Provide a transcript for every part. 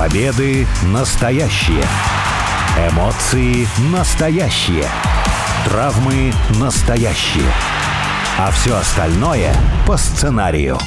Победы настоящие. Эмоции настоящие. Травмы настоящие. А все остальное по сценарию.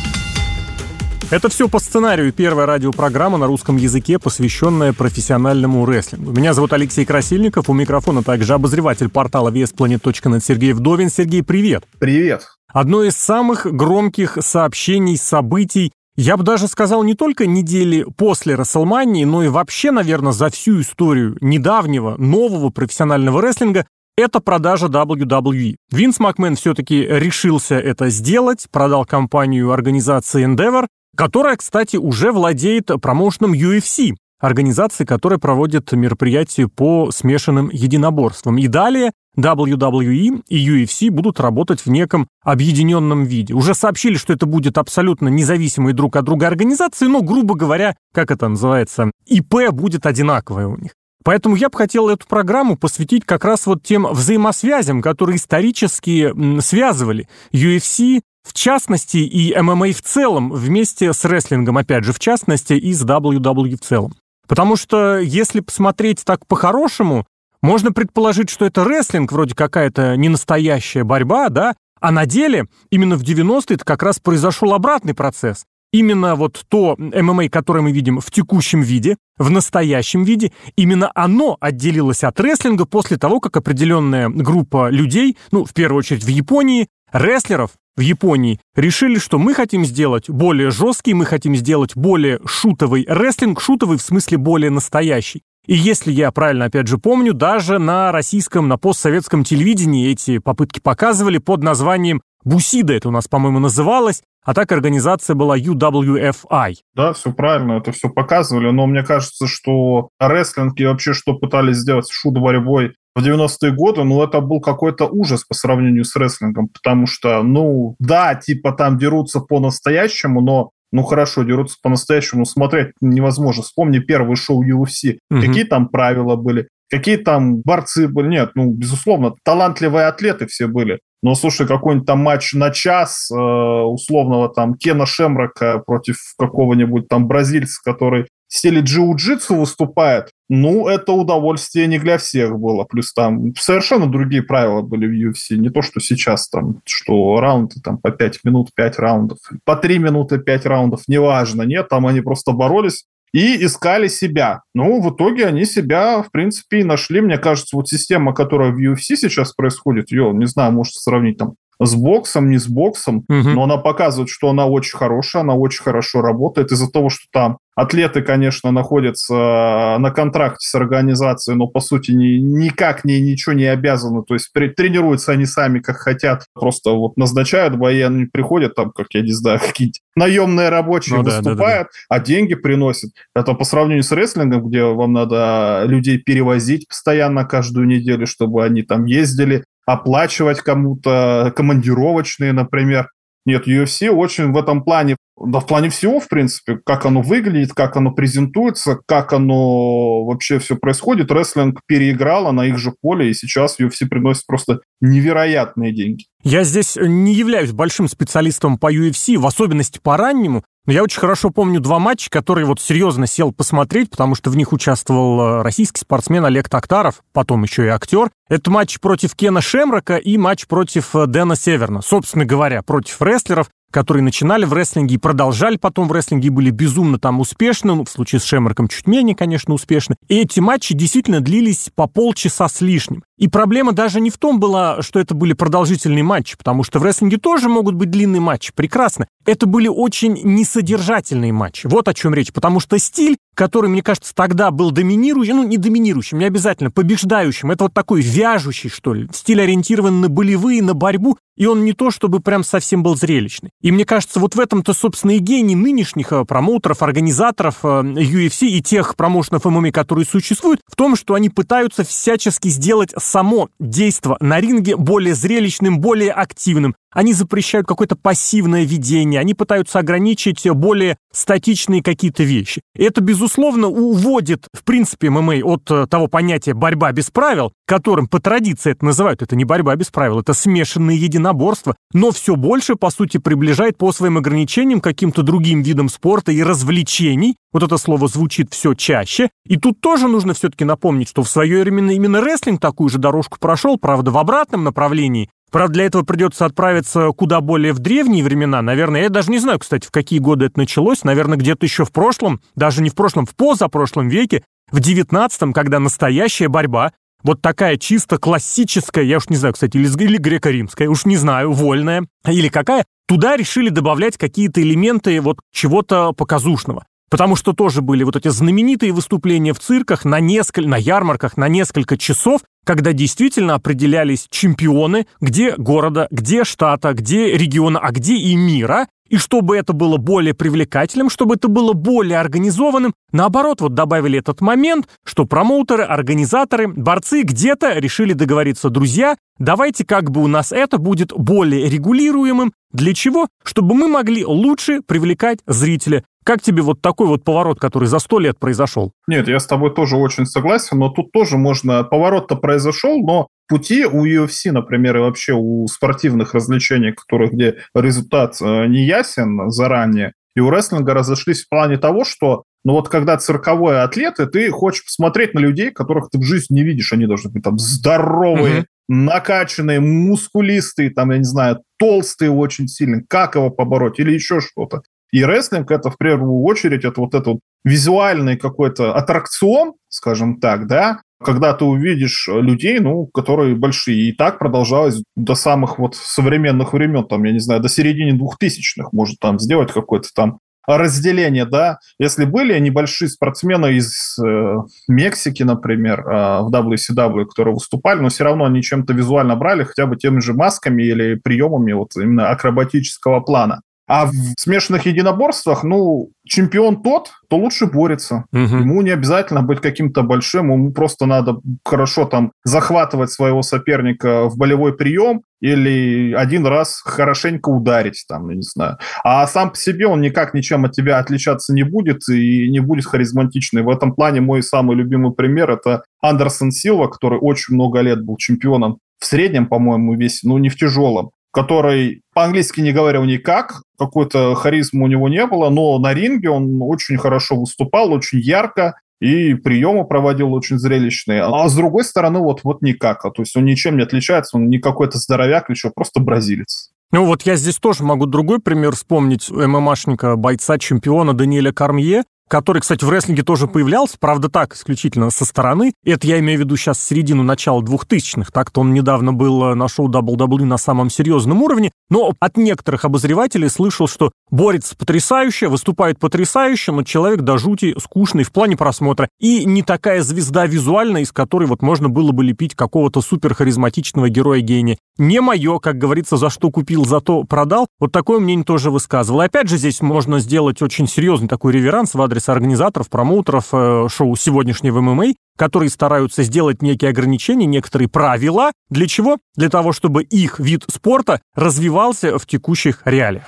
Это все по сценарию. Первая радиопрограмма на русском языке, посвященная профессиональному рестлингу. Меня зовут Алексей Красильников. У микрофона также обозреватель портала VSPlanet.net Сергей Вдовин. Сергей, привет. Привет. Одно из самых громких сообщений, событий я бы даже сказал не только недели после Расселмании, но и вообще, наверное, за всю историю недавнего нового профессионального рестлинга это продажа WWE. Винс Макмен все-таки решился это сделать, продал компанию организации Endeavor, которая, кстати, уже владеет промоушеном UFC, организации, которая проводит мероприятия по смешанным единоборствам. И далее WWE и UFC будут работать в неком объединенном виде. Уже сообщили, что это будет абсолютно независимые друг от друга организации, но, грубо говоря, как это называется, ИП будет одинаковое у них. Поэтому я бы хотел эту программу посвятить как раз вот тем взаимосвязям, которые исторически связывали UFC, в частности, и ММА в целом, вместе с рестлингом, опять же, в частности, и с WWE в целом. Потому что, если посмотреть так по-хорошему, можно предположить, что это рестлинг, вроде какая-то ненастоящая борьба, да, а на деле именно в 90-е это как раз произошел обратный процесс. Именно вот то ММА, которое мы видим в текущем виде, в настоящем виде, именно оно отделилось от рестлинга после того, как определенная группа людей, ну, в первую очередь в Японии, рестлеров в Японии, решили, что мы хотим сделать более жесткий, мы хотим сделать более шутовый рестлинг, шутовый в смысле более настоящий. И если я правильно, опять же, помню, даже на российском, на постсоветском телевидении эти попытки показывали под названием «Бусида» это у нас, по-моему, называлось, а так организация была UWFI. Да, все правильно, это все показывали, но мне кажется, что рестлинг и вообще что пытались сделать с шут-борьбой в 90-е годы, ну, это был какой-то ужас по сравнению с рестлингом, потому что, ну, да, типа там дерутся по-настоящему, но ну хорошо, дерутся по-настоящему, смотреть невозможно. Вспомни первый шоу UFC, угу. какие там правила были, какие там борцы были. Нет, ну, безусловно, талантливые атлеты все были. Но, слушай, какой-нибудь там матч на час э, условного там Кена Шемрака против какого-нибудь там бразильца, который в стиле джиу-джитсу выступает, ну, это удовольствие не для всех было. Плюс там совершенно другие правила были в UFC. Не то, что сейчас там, что раунды там по 5 минут, 5 раундов, по 3 минуты, 5 раундов, неважно. Нет, там они просто боролись и искали себя. Ну, в итоге они себя, в принципе, и нашли. Мне кажется, вот система, которая в UFC сейчас происходит, ее, не знаю, может сравнить там с боксом, не с боксом, угу. но она показывает, что она очень хорошая, она очень хорошо работает из-за того, что там атлеты, конечно, находятся э, на контракте с организацией, но по сути ни, никак ни, ничего не обязаны, то есть при, тренируются они сами как хотят, просто вот назначают бои, они приходят там, как я не знаю, какие-нибудь наемные рабочие ну, выступают, да, да, да. а деньги приносят. Это по сравнению с рестлингом, где вам надо людей перевозить постоянно каждую неделю, чтобы они там ездили, оплачивать кому-то командировочные, например. Нет, UFC очень в этом плане, да в плане всего, в принципе, как оно выглядит, как оно презентуется, как оно вообще все происходит. Рестлинг переиграла на их же поле, и сейчас UFC приносит просто невероятные деньги. Я здесь не являюсь большим специалистом по UFC, в особенности по раннему, но я очень хорошо помню два матча, которые вот серьезно сел посмотреть, потому что в них участвовал э, российский спортсмен Олег Токтаров, потом еще и актер. Это матч против Кена Шемрака и матч против э, Дэна Северна. Собственно говоря, против рестлеров, которые начинали в рестлинге и продолжали потом в рестлинге, и были безумно там успешны, ну, в случае с Шемерком чуть менее, конечно, успешны. И эти матчи действительно длились по полчаса с лишним. И проблема даже не в том была, что это были продолжительные матчи, потому что в рестлинге тоже могут быть длинные матчи, прекрасно. Это были очень несодержательные матчи. Вот о чем речь, потому что стиль, который, мне кажется, тогда был доминирующим, ну, не доминирующим, не обязательно, побеждающим, это вот такой вяжущий, что ли, стиль ориентирован на болевые, на борьбу, и он не то, чтобы прям совсем был зрелищный. И мне кажется, вот в этом-то, собственно, и гений нынешних э, промоутеров, организаторов э, UFC и тех промоушенов ММА, которые существуют, в том, что они пытаются всячески сделать само действо на ринге более зрелищным, более активным. Они запрещают какое-то пассивное ведение, они пытаются ограничить более статичные какие-то вещи. Это, безусловно, уводит, в принципе, ММА от э, того понятия «борьба без правил», которым по традиции это называют. Это не борьба без правил, это смешанные единоборства, но все больше, по сути, приближает по своим ограничениям каким-то другим видам спорта и развлечений. Вот это слово звучит все чаще. И тут тоже нужно все-таки напомнить, что в свое время именно рестлинг такую же дорожку прошел, правда, в обратном направлении, Правда, для этого придется отправиться куда более в древние времена. Наверное, я даже не знаю, кстати, в какие годы это началось. Наверное, где-то еще в прошлом, даже не в прошлом, в позапрошлом веке, в девятнадцатом, когда настоящая борьба, вот такая чисто классическая, я уж не знаю, кстати, или, греко-римская, уж не знаю, вольная, или какая, туда решили добавлять какие-то элементы вот чего-то показушного. Потому что тоже были вот эти знаменитые выступления в цирках на несколько, на ярмарках на несколько часов, когда действительно определялись чемпионы, где города, где штата, где региона, а где и мира. И чтобы это было более привлекательным, чтобы это было более организованным, наоборот, вот добавили этот момент, что промоутеры, организаторы, борцы где-то решили договориться, друзья, давайте как бы у нас это будет более регулируемым. Для чего? Чтобы мы могли лучше привлекать зрителя. Как тебе вот такой вот поворот, который за сто лет произошел? Нет, я с тобой тоже очень согласен, но тут тоже можно... Поворот-то произошел, но пути у UFC, например, и вообще у спортивных развлечений, которых где результат э, не ясен заранее, и у рестлинга разошлись в плане того, что ну вот когда цирковой атлет, и ты хочешь посмотреть на людей, которых ты в жизни не видишь, они должны быть там здоровые, накачанные, мускулистые, там, я не знаю, толстые очень сильно, как его побороть или еще что-то. И рестлинг это в первую очередь это вот этот визуальный какой-то аттракцион, скажем так, да, когда ты увидишь людей, ну, которые большие. И так продолжалось до самых вот современных времен, там, я не знаю, до середины двухтысячных, может там сделать какое-то там разделение, да. Если были небольшие спортсмены из э, Мексики, например, э, в WCW, которые выступали, но все равно они чем-то визуально брали, хотя бы теми же масками или приемами вот именно акробатического плана. А в смешанных единоборствах, ну, чемпион тот, то лучше борется. Угу. Ему не обязательно быть каким-то большим, ему просто надо хорошо там захватывать своего соперника в болевой прием или один раз хорошенько ударить, там, я не знаю. А сам по себе он никак ничем от тебя отличаться не будет и не будет харизматичный. В этом плане мой самый любимый пример – это Андерсон Силва, который очень много лет был чемпионом в среднем, по-моему, весь, ну, не в тяжелом который по-английски не говорил никак, какой-то харизмы у него не было, но на ринге он очень хорошо выступал, очень ярко, и приемы проводил очень зрелищные. А с другой стороны, вот, вот никак. А то есть он ничем не отличается, он не какой-то здоровяк, еще просто бразилец. Ну вот я здесь тоже могу другой пример вспомнить ММАшника, бойца, чемпиона Даниэля Кармье, который, кстати, в рестлинге тоже появлялся, правда так, исключительно со стороны. Это я имею в виду сейчас середину начала 2000-х, так-то он недавно был э, на шоу WWE на самом серьезном уровне, но от некоторых обозревателей слышал, что борется потрясающе, выступает потрясающе, но человек до жути скучный в плане просмотра и не такая звезда визуально, из которой вот можно было бы лепить какого-то суперхаризматичного героя-гения. Не мое, как говорится, за что купил, зато продал. Вот такое мнение тоже высказывал. И опять же, здесь можно сделать очень серьезный такой реверанс в адрес адрес организаторов, промоутеров э, шоу сегодняшнего ММА, которые стараются сделать некие ограничения, некоторые правила. Для чего? Для того, чтобы их вид спорта развивался в текущих реалиях.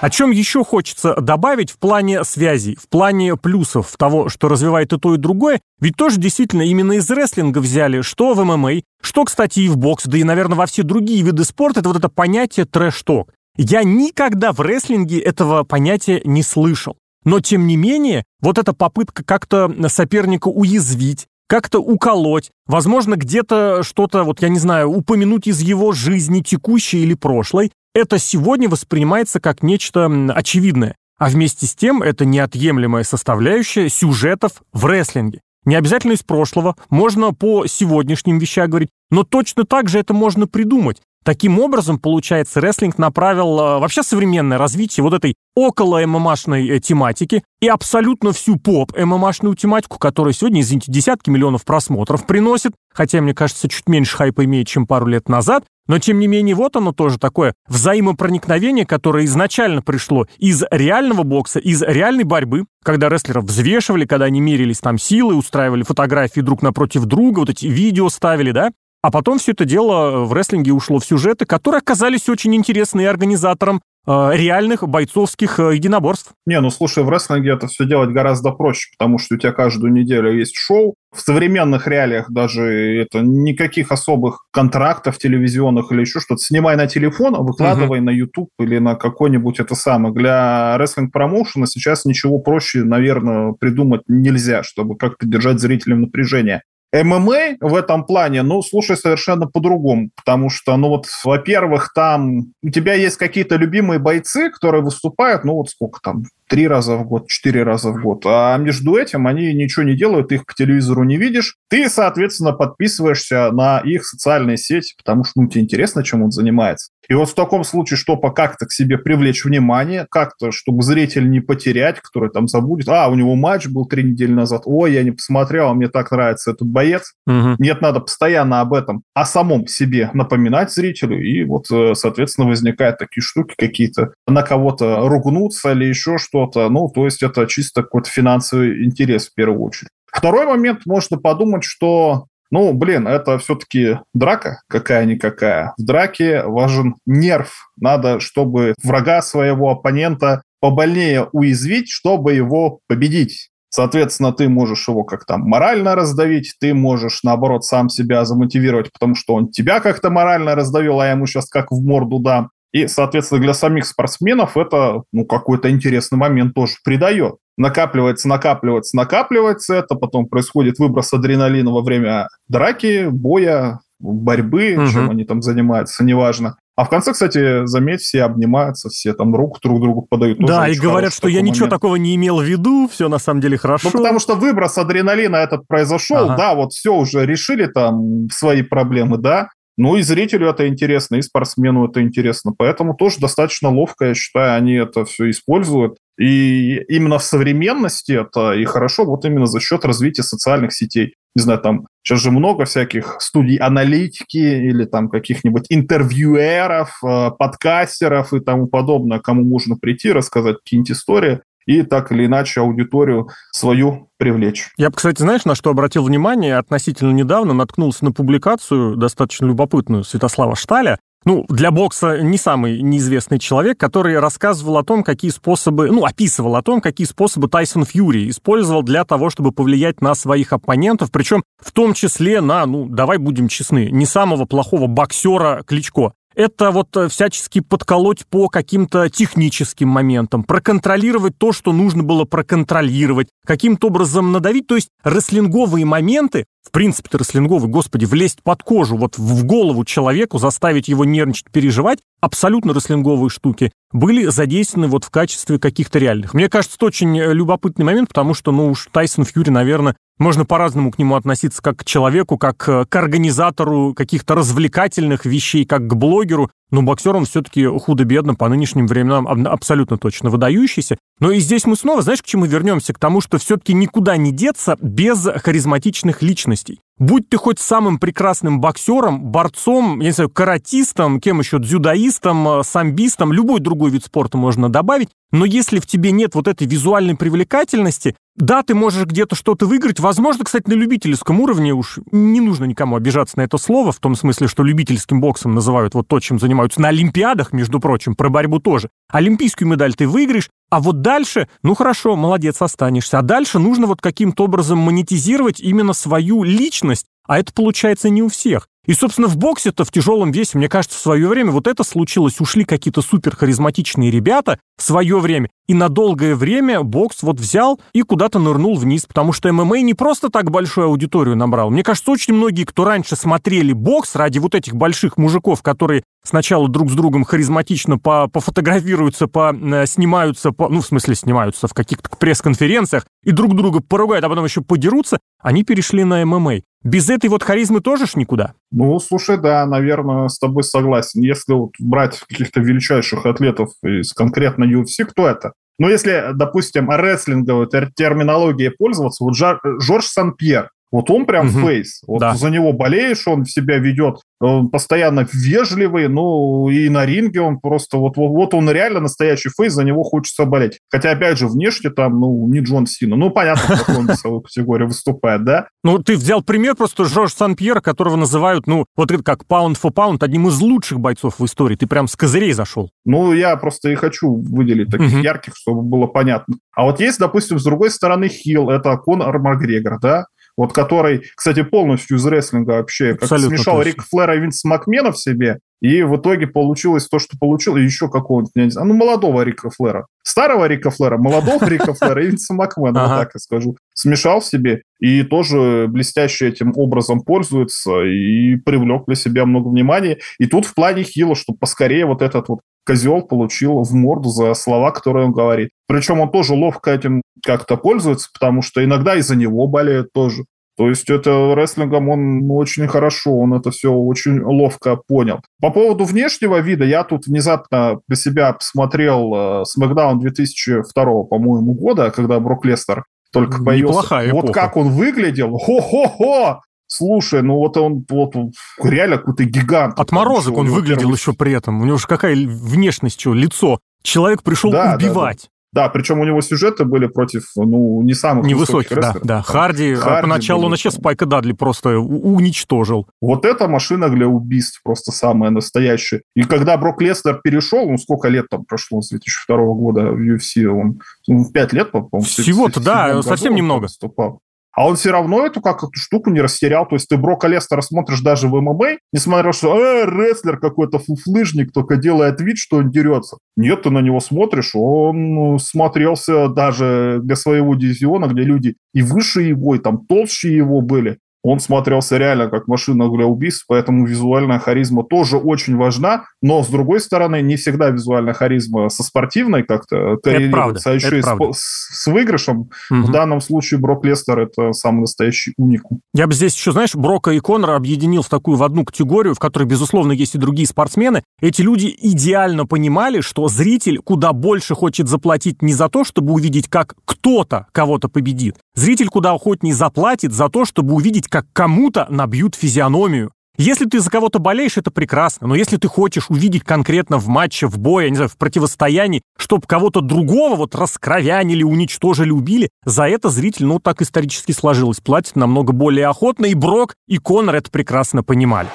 О чем еще хочется добавить в плане связей, в плане плюсов того, что развивает и то, и другое, ведь тоже действительно именно из рестлинга взяли, что в ММА, что, кстати, и в бокс, да и, наверное, во все другие виды спорта, это вот это понятие трэш-ток. Я никогда в рестлинге этого понятия не слышал. Но, тем не менее, вот эта попытка как-то соперника уязвить, как-то уколоть, возможно, где-то что-то, вот я не знаю, упомянуть из его жизни, текущей или прошлой, это сегодня воспринимается как нечто очевидное. А вместе с тем это неотъемлемая составляющая сюжетов в рестлинге. Не обязательно из прошлого, можно по сегодняшним вещам говорить, но точно так же это можно придумать. Таким образом, получается, рестлинг направил э, вообще современное развитие вот этой около ММАшной э, тематики и абсолютно всю поп ММАшную тематику, которая сегодня, извините, десятки миллионов просмотров приносит, хотя, мне кажется, чуть меньше хайпа имеет, чем пару лет назад, но, тем не менее, вот оно тоже такое взаимопроникновение, которое изначально пришло из реального бокса, из реальной борьбы, когда рестлеров взвешивали, когда они мерились там силы, устраивали фотографии друг напротив друга, вот эти видео ставили, да, а потом все это дело в рестлинге ушло в сюжеты, которые оказались очень интересны организаторам э, реальных бойцовских э, единоборств. Не, ну слушай, в рестлинге это все делать гораздо проще, потому что у тебя каждую неделю есть шоу. В современных реалиях даже это никаких особых контрактов телевизионных или еще что-то. Снимай на телефон, выкладывай uh-huh. на YouTube или на какой-нибудь это самое. Для рестлинг-промоушена сейчас ничего проще, наверное, придумать нельзя, чтобы как-то держать зрителям напряжение. ММА в этом плане, ну, слушай, совершенно по-другому, потому что, ну, вот, во-первых, там у тебя есть какие-то любимые бойцы, которые выступают, ну, вот сколько там, три раза в год, четыре раза в год. А между этим они ничего не делают, их по телевизору не видишь. Ты, соответственно, подписываешься на их социальные сети, потому что ну, тебе интересно, чем он занимается. И вот в таком случае, чтобы как-то к себе привлечь внимание, как-то, чтобы зритель не потерять, который там забудет, а, у него матч был три недели назад, ой, я не посмотрел, а мне так нравится этот боец. Угу. Нет, надо постоянно об этом, о самом себе напоминать зрителю, и вот, э, соответственно, возникают такие штуки какие-то, на кого-то ругнуться или еще что что-то. Ну, то есть это чисто какой-то финансовый интерес в первую очередь. Второй момент, можно подумать, что ну, блин, это все-таки драка какая-никакая. В драке важен нерв. Надо, чтобы врага своего оппонента побольнее уязвить, чтобы его победить. Соответственно, ты можешь его как-то морально раздавить, ты можешь, наоборот, сам себя замотивировать, потому что он тебя как-то морально раздавил, а я ему сейчас как в морду дам. И, соответственно, для самих спортсменов это ну, какой-то интересный момент тоже придает. Накапливается, накапливается, накапливается это, потом происходит выброс адреналина во время драки, боя, борьбы, угу. чем они там занимаются, неважно. А в конце, кстати, заметь, все обнимаются, все там руку друг другу подают. Да, и говорят, что я ничего такого не имел в виду, все на самом деле хорошо. Ну, потому что выброс адреналина этот произошел, ага. да, вот все уже решили там свои проблемы, да, ну и зрителю это интересно, и спортсмену это интересно. Поэтому тоже достаточно ловко, я считаю, они это все используют. И именно в современности это и хорошо, вот именно за счет развития социальных сетей. Не знаю, там сейчас же много всяких студий аналитики или там каких-нибудь интервьюеров, э, подкастеров и тому подобное, кому можно прийти, рассказать какие-нибудь истории и так или иначе аудиторию свою привлечь. Я бы, кстати, знаешь, на что обратил внимание? Относительно недавно наткнулся на публикацию, достаточно любопытную, Святослава Шталя, ну, для бокса не самый неизвестный человек, который рассказывал о том, какие способы, ну, описывал о том, какие способы Тайсон Фьюри использовал для того, чтобы повлиять на своих оппонентов, причем в том числе на, ну, давай будем честны, не самого плохого боксера Кличко это вот э, всячески подколоть по каким-то техническим моментам, проконтролировать то, что нужно было проконтролировать, каким-то образом надавить. То есть рестлинговые моменты, в принципе-то рестлинговый, господи, влезть под кожу, вот в голову человеку, заставить его нервничать, переживать, абсолютно рестлинговые штуки, были задействованы вот в качестве каких-то реальных. Мне кажется, это очень любопытный момент, потому что, ну уж Тайсон Фьюри, наверное, можно по-разному к нему относиться как к человеку, как э, к организатору каких-то развлекательных вещей, как к блогеру, но боксер он все-таки худо-бедно по нынешним временам абсолютно точно выдающийся. Но и здесь мы снова, знаешь, к чему вернемся? К тому, что все-таки никуда не деться без харизматичных личностей. Будь ты хоть самым прекрасным боксером, борцом, я не знаю, каратистом, кем еще, дзюдоистом, э, самбистом, любой другой вид спорта можно добавить, но если в тебе нет вот этой визуальной привлекательности, да, ты можешь где-то что-то выиграть. Возможно, кстати, на любительском уровне уж не нужно никому обижаться на это слово, в том смысле, что любительским боксом называют вот то, чем занимаются на Олимпиадах, между прочим, про борьбу тоже. Олимпийскую медаль ты выиграешь, а вот дальше, ну хорошо, молодец, останешься. А дальше нужно вот каким-то образом монетизировать именно свою личность, а это получается не у всех. И, собственно, в боксе-то в тяжелом весе, мне кажется, в свое время вот это случилось. Ушли какие-то супер харизматичные ребята в свое время. И на долгое время бокс вот взял и куда-то нырнул вниз, потому что ММА не просто так большую аудиторию набрал. Мне кажется, очень многие, кто раньше смотрели бокс ради вот этих больших мужиков, которые сначала друг с другом харизматично по пофотографируются, по э, снимаются, по, ну, в смысле, снимаются в каких-то пресс-конференциях и друг друга поругают, а потом еще подерутся, они перешли на ММА. Без этой вот харизмы тоже ж никуда. Ну, слушай, да, наверное, с тобой согласен. Если вот брать каких-то величайших атлетов из конкретно UFC, кто это? Ну, если, допустим, рестлинговой терминологией пользоваться, вот Жорж Сан-Пьер, вот он прям угу. фейс. Вот да. за него болеешь, он себя ведет он постоянно вежливый, ну и на ринге он просто вот, вот, вот он реально настоящий фейс, за него хочется болеть. Хотя, опять же, внешне там, ну, не Джон Сина. Ну, понятно, в какой он весовой категории выступает, да? Ну, ты взял пример просто Жорж Сан-Пьер, которого называют, ну, вот как паунд for паунд, одним из лучших бойцов в истории. Ты прям с козырей зашел. Ну, я просто и хочу выделить таких угу. ярких, чтобы было понятно. А вот есть, допустим, с другой стороны Хилл, это Конор Макгрегор, да? Вот который, кстати, полностью из рестлинга вообще, как Абсолютно смешал точно. Рик Флера и Винс Макмена в себе, и в итоге получилось то, что получил, и еще какого-то, я не знаю, ну, молодого Рика Флера. Старого Рика Флера, молодого Рика Флера и Винса Макмена, вот так я скажу. Смешал в себе, и тоже блестяще этим образом пользуется, и привлек для себя много внимания. И тут в плане Хила, чтобы поскорее вот этот вот козел получил в морду за слова, которые он говорит. Причем он тоже ловко этим как-то пользуется, потому что иногда из-за него болеют тоже. То есть это рестлингом он очень хорошо, он это все очень ловко понял. По поводу внешнего вида, я тут внезапно для себя посмотрел э, SmackDown 2002, по-моему, года, когда Брок Лестер только появился. Неплохая вот как он выглядел, хо-хо-хо! Слушай, ну вот он вот реально какой-то гигант. Отморозок он выглядел еще при этом. У него же какая внешность, что лицо. Человек пришел да, убивать. Да, да. Да, причем у него сюжеты были против, ну, не самых Невысоких, да, да. Харди, Харди поначалу он вообще Спайка Дадли просто уничтожил. Вот эта машина для убийств просто самая настоящая. И когда Брок Леснер перешел, ну, сколько лет там прошло с 2002 года в UFC, он, ну, 5 лет, по-моему. Всего-то, да, совсем немного. Выступал а он все равно эту как эту штуку не растерял. То есть ты Брока Лестера смотришь даже в ММА, несмотря на то, что э, рестлер какой-то фуфлыжник, только делает вид, что он дерется. Нет, ты на него смотришь, он ну, смотрелся даже для своего дивизиона, где люди и выше его, и там толще его были он смотрелся реально как машина для убийств, поэтому визуальная харизма тоже очень важна, но, с другой стороны, не всегда визуальная харизма со спортивной как-то коррелируется, а еще и с, с выигрышем. Угу. В данном случае Брок Лестер – это самый настоящий уникум. Я бы здесь еще, знаешь, Брока и Конора объединил в такую в одну категорию, в которой, безусловно, есть и другие спортсмены. Эти люди идеально понимали, что зритель куда больше хочет заплатить не за то, чтобы увидеть, как кто-то кого-то победит. Зритель куда охотнее заплатит за то, чтобы увидеть, как кому-то набьют физиономию. Если ты за кого-то болеешь, это прекрасно, но если ты хочешь увидеть конкретно в матче, в бое, не знаю, в противостоянии, чтобы кого-то другого вот раскровянили, уничтожили, убили, за это зритель, ну, так исторически сложилось, платит намного более охотно, и Брок, и Конор это прекрасно понимали.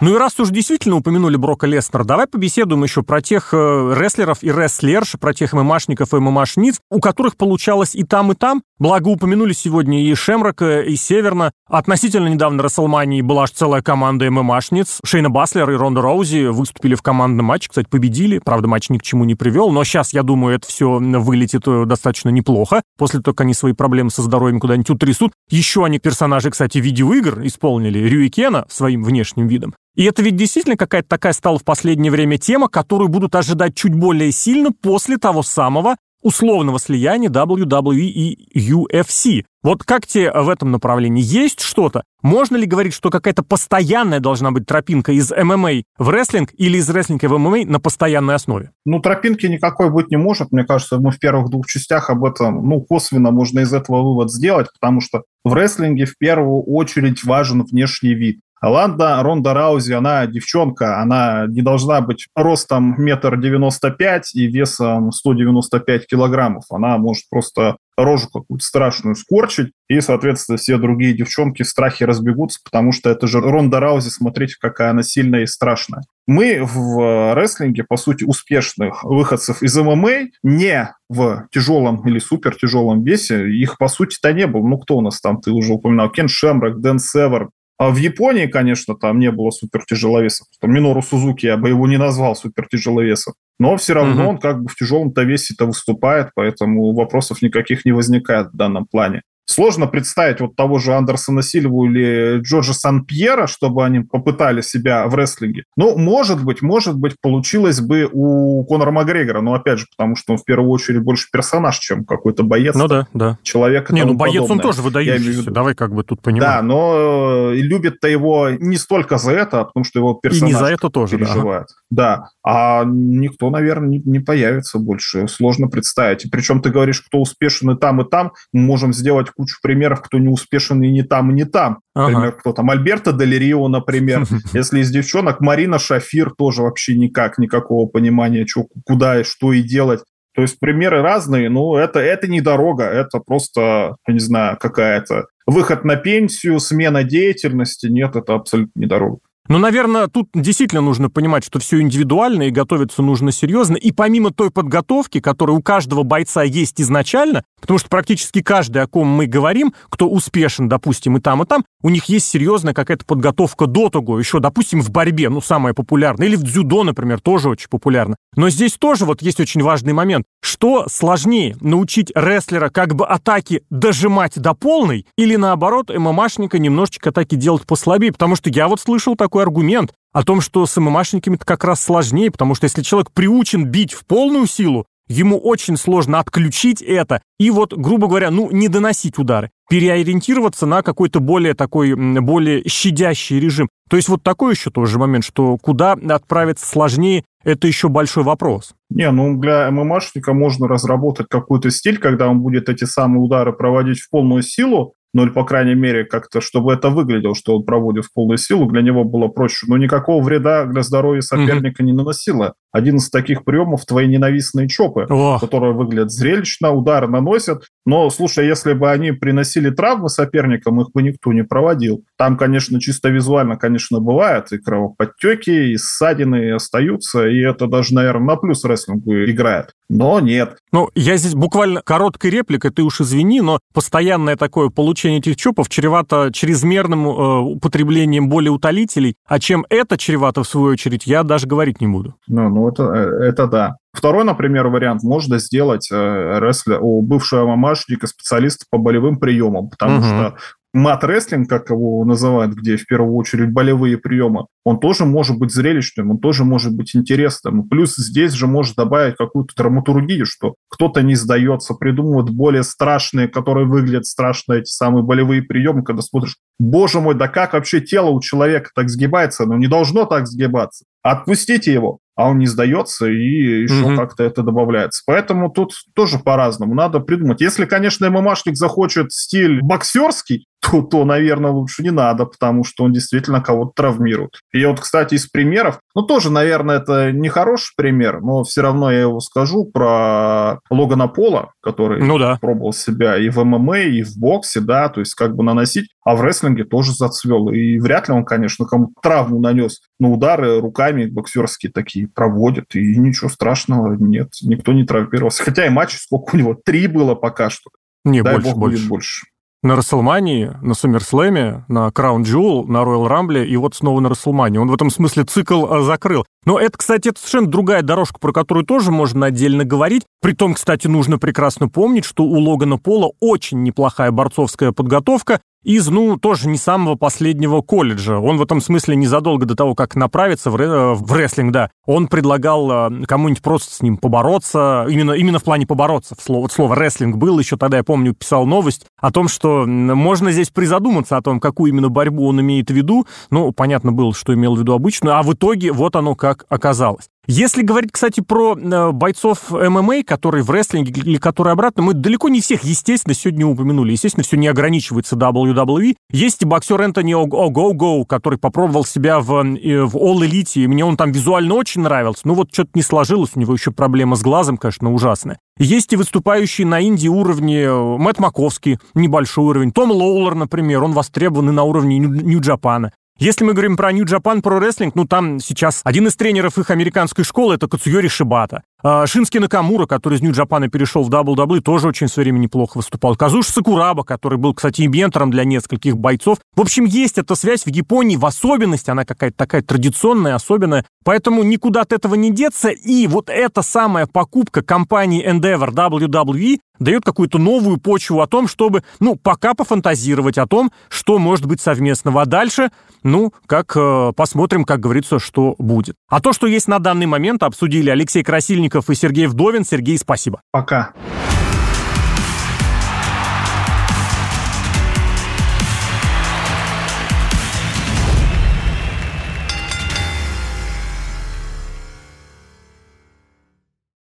Ну и раз уж действительно упомянули Брока Леснера, давай побеседуем еще про тех э, рестлеров и рестлерш, про тех ММАшников и ММАшниц, у которых получалось и там, и там. Благо упомянули сегодня и Шемрока, и Северна. Относительно недавно Рестлмании была аж целая команда ММАшниц. Шейна Бейзлер и Ронда Роузи выступили в командном матче, кстати, победили. Правда, матч ни к чему не привел, но сейчас, я думаю, это все вылетит э, достаточно неплохо. После того, как они свои проблемы со здоровьем куда-нибудь утрясут. Еще они персонажи, кстати, видеоигр исполнили Рю и Кена своим внешним видом. И это ведь действительно какая-то такая стала в последнее время тема, которую будут ожидать чуть более сильно после того самого условного слияния WWE и UFC. Вот как тебе в этом направлении? Есть что-то? Можно ли говорить, что какая-то постоянная должна быть тропинка из ММА в рестлинг или из рестлинга в ММА на постоянной основе? Ну, тропинки никакой быть не может. Мне кажется, мы в первых двух частях об этом, ну, косвенно можно из этого вывод сделать, потому что в рестлинге в первую очередь важен внешний вид. Ланда Ронда Раузи, она девчонка, она не должна быть ростом метр девяносто пять и весом 195 килограммов. Она может просто рожу какую-то страшную скорчить, и, соответственно, все другие девчонки в страхе разбегутся, потому что это же Ронда Раузи, смотрите, какая она сильная и страшная. Мы в рестлинге, по сути, успешных выходцев из ММА не в тяжелом или супер тяжелом весе, их, по сути-то, не было. Ну, кто у нас там, ты уже упоминал, Кен Шемрак, Дэн Север, а в Японии, конечно, там не было супертяжеловесов. Минору Сузуки я бы его не назвал супертяжеловесом. Но все равно угу. он как бы в тяжелом-то весе-то выступает, поэтому вопросов никаких не возникает в данном плане. Сложно представить вот того же Андерсона Сильву или Джорджа Сан-Пьера, чтобы они попытали себя в рестлинге. Ну, может быть, может быть, получилось бы у Конора Макгрегора, но опять же, потому что он в первую очередь больше персонаж, чем какой-то боец. Ну да, да. Человек. Не, ну боец подобное. он тоже выдающийся, давай как бы тут понимаем. Да, но э, любит-то его не столько за это, а потому что его персонаж И не за это тоже, переживает. Да. да. А никто, наверное, не, не появится больше. Сложно представить. И причем ты говоришь, кто успешен и там, и там. Мы можем сделать кучу примеров, кто не успешен и не там, и не там. Ага. Например, кто там, Альберто Дель Рио, например. Если из девчонок, Марина Шафир тоже вообще никак, никакого понимания, что, куда и что и делать. То есть примеры разные, но это, это не дорога, это просто, я не знаю, какая-то выход на пенсию, смена деятельности. Нет, это абсолютно не дорога. Ну, наверное, тут действительно нужно понимать, что все индивидуально и готовиться нужно серьезно. И помимо той подготовки, которая у каждого бойца есть изначально, потому что практически каждый, о ком мы говорим, кто успешен, допустим, и там, и там, у них есть серьезная какая-то подготовка до того, еще, допустим, в борьбе, ну, самая популярная, или в дзюдо, например, тоже очень популярно. Но здесь тоже вот есть очень важный момент. Что сложнее, научить рестлера как бы атаки дожимать до полной, или наоборот, ММАшника немножечко атаки делать послабее? Потому что я вот слышал такой аргумент о том, что с ММАшниками это как раз сложнее, потому что если человек приучен бить в полную силу, ему очень сложно отключить это и вот, грубо говоря, ну, не доносить удары, переориентироваться на какой-то более такой, более щадящий режим. То есть вот такой еще тоже момент, что куда отправиться сложнее, это еще большой вопрос. Не, ну для ММАшника можно разработать какой-то стиль, когда он будет эти самые удары проводить в полную силу, ну или, по крайней мере, как-то, чтобы это выглядело, что он проводит в полную силу, для него было проще. Но никакого вреда для здоровья соперника mm-hmm. не наносило. Один из таких приемов – твои ненавистные чопы, oh. которые выглядят зрелищно, удары наносят. Но, слушай, если бы они приносили травмы соперникам, их бы никто не проводил. Там, конечно, чисто визуально, конечно, бывает и кровоподтеки, и ссадины остаются, и это даже, наверное, на плюс рестлингу играет. Но нет. Ну, я здесь буквально короткая реплика, ты уж извини, но постоянное такое получение этих чопов чревато чрезмерным э, употреблением более утолителей, а чем это чревато, в свою очередь, я даже говорить не буду. Ну, ну это, э, это да. Второй, например, вариант можно сделать э, рестлер, у бывшего мамашника специалиста по болевым приемам, потому угу. что мат-рестлинг, как его называют, где в первую очередь болевые приемы, он тоже может быть зрелищным, он тоже может быть интересным. Плюс здесь же может добавить какую-то драматургию, что кто-то не сдается, придумывает более страшные, которые выглядят страшно, эти самые болевые приемы, когда смотришь, боже мой, да как вообще тело у человека так сгибается? Ну, не должно так сгибаться. Отпустите его а он не сдается, и еще mm-hmm. как-то это добавляется. Поэтому тут тоже по-разному. Надо придумать. Если, конечно, ММАшник захочет стиль боксерский, то, то, наверное, лучше не надо, потому что он действительно кого-то травмирует. И вот, кстати, из примеров, ну, тоже, наверное, это не хороший пример, но все равно я его скажу про Логана Пола, который ну, да. пробовал себя и в ММА, и в боксе, да, то есть как бы наносить, а в рестлинге тоже зацвел. И вряд ли он, конечно, кому-то травму нанес, но удары руками боксерские такие проводят, и ничего страшного нет, никто не травмировался. Хотя и матчей сколько у него? Три было пока что. Не, Дай больше, бог, больше. будет больше на Расселмании, на Сумерслэме, на Краун Джул, на Роyal Рамбле и вот снова на Расселмании. Он в этом смысле цикл э, закрыл. Но это, кстати, это совершенно другая дорожка, про которую тоже можно отдельно говорить. Притом, кстати, нужно прекрасно помнить, что у Логана Пола очень неплохая борцовская подготовка, из, ну, тоже не самого последнего колледжа. Он в этом смысле незадолго до того, как направиться в, ре- в рестлинг, да, он предлагал э, кому-нибудь просто с ним побороться, именно, именно в плане побороться. Слово, слово рестлинг был, еще тогда, я помню, писал новость о том, что можно здесь призадуматься о том, какую именно борьбу он имеет в виду. Ну, понятно было, что имел в виду обычную, а в итоге вот оно как оказалось. Если говорить, кстати, про э, бойцов ММА, которые в рестлинге или которые обратно, мы далеко не всех, естественно, сегодня упомянули. Естественно, все не ограничивается WWE. Есть и боксер Энтони О'Го-Го, который попробовал себя в, в All Elite, и мне он там визуально очень нравился. Ну вот что-то не сложилось, у него еще проблема с глазом, конечно, ужасная. Есть и выступающие на Индии уровне э, Мэтт Маковский, небольшой уровень. Том Лоулер, например, он востребованный на уровне Нью-Джапана. Если мы говорим про New Japan Pro Wrestling, ну там сейчас один из тренеров их американской школы это Кацуйори Шибата. А, Шински Накамура, который из Нью-Джапана перешел в WWE, тоже очень в свое время неплохо выступал. Казуш Сакураба, который был, кстати, и ментором для нескольких бойцов. В общем, есть эта связь в Японии, в особенности, она какая-то такая традиционная, особенная. Поэтому никуда от этого не деться. И вот эта самая покупка компании Endeavor WWE дает какую-то новую почву о том, чтобы, ну, пока пофантазировать о том, что может быть совместного. А дальше, ну, как э, посмотрим, как говорится, что будет. А то, что есть на данный момент, обсудили Алексей Красильников и Сергей Вдовин. Сергей, спасибо. Пока.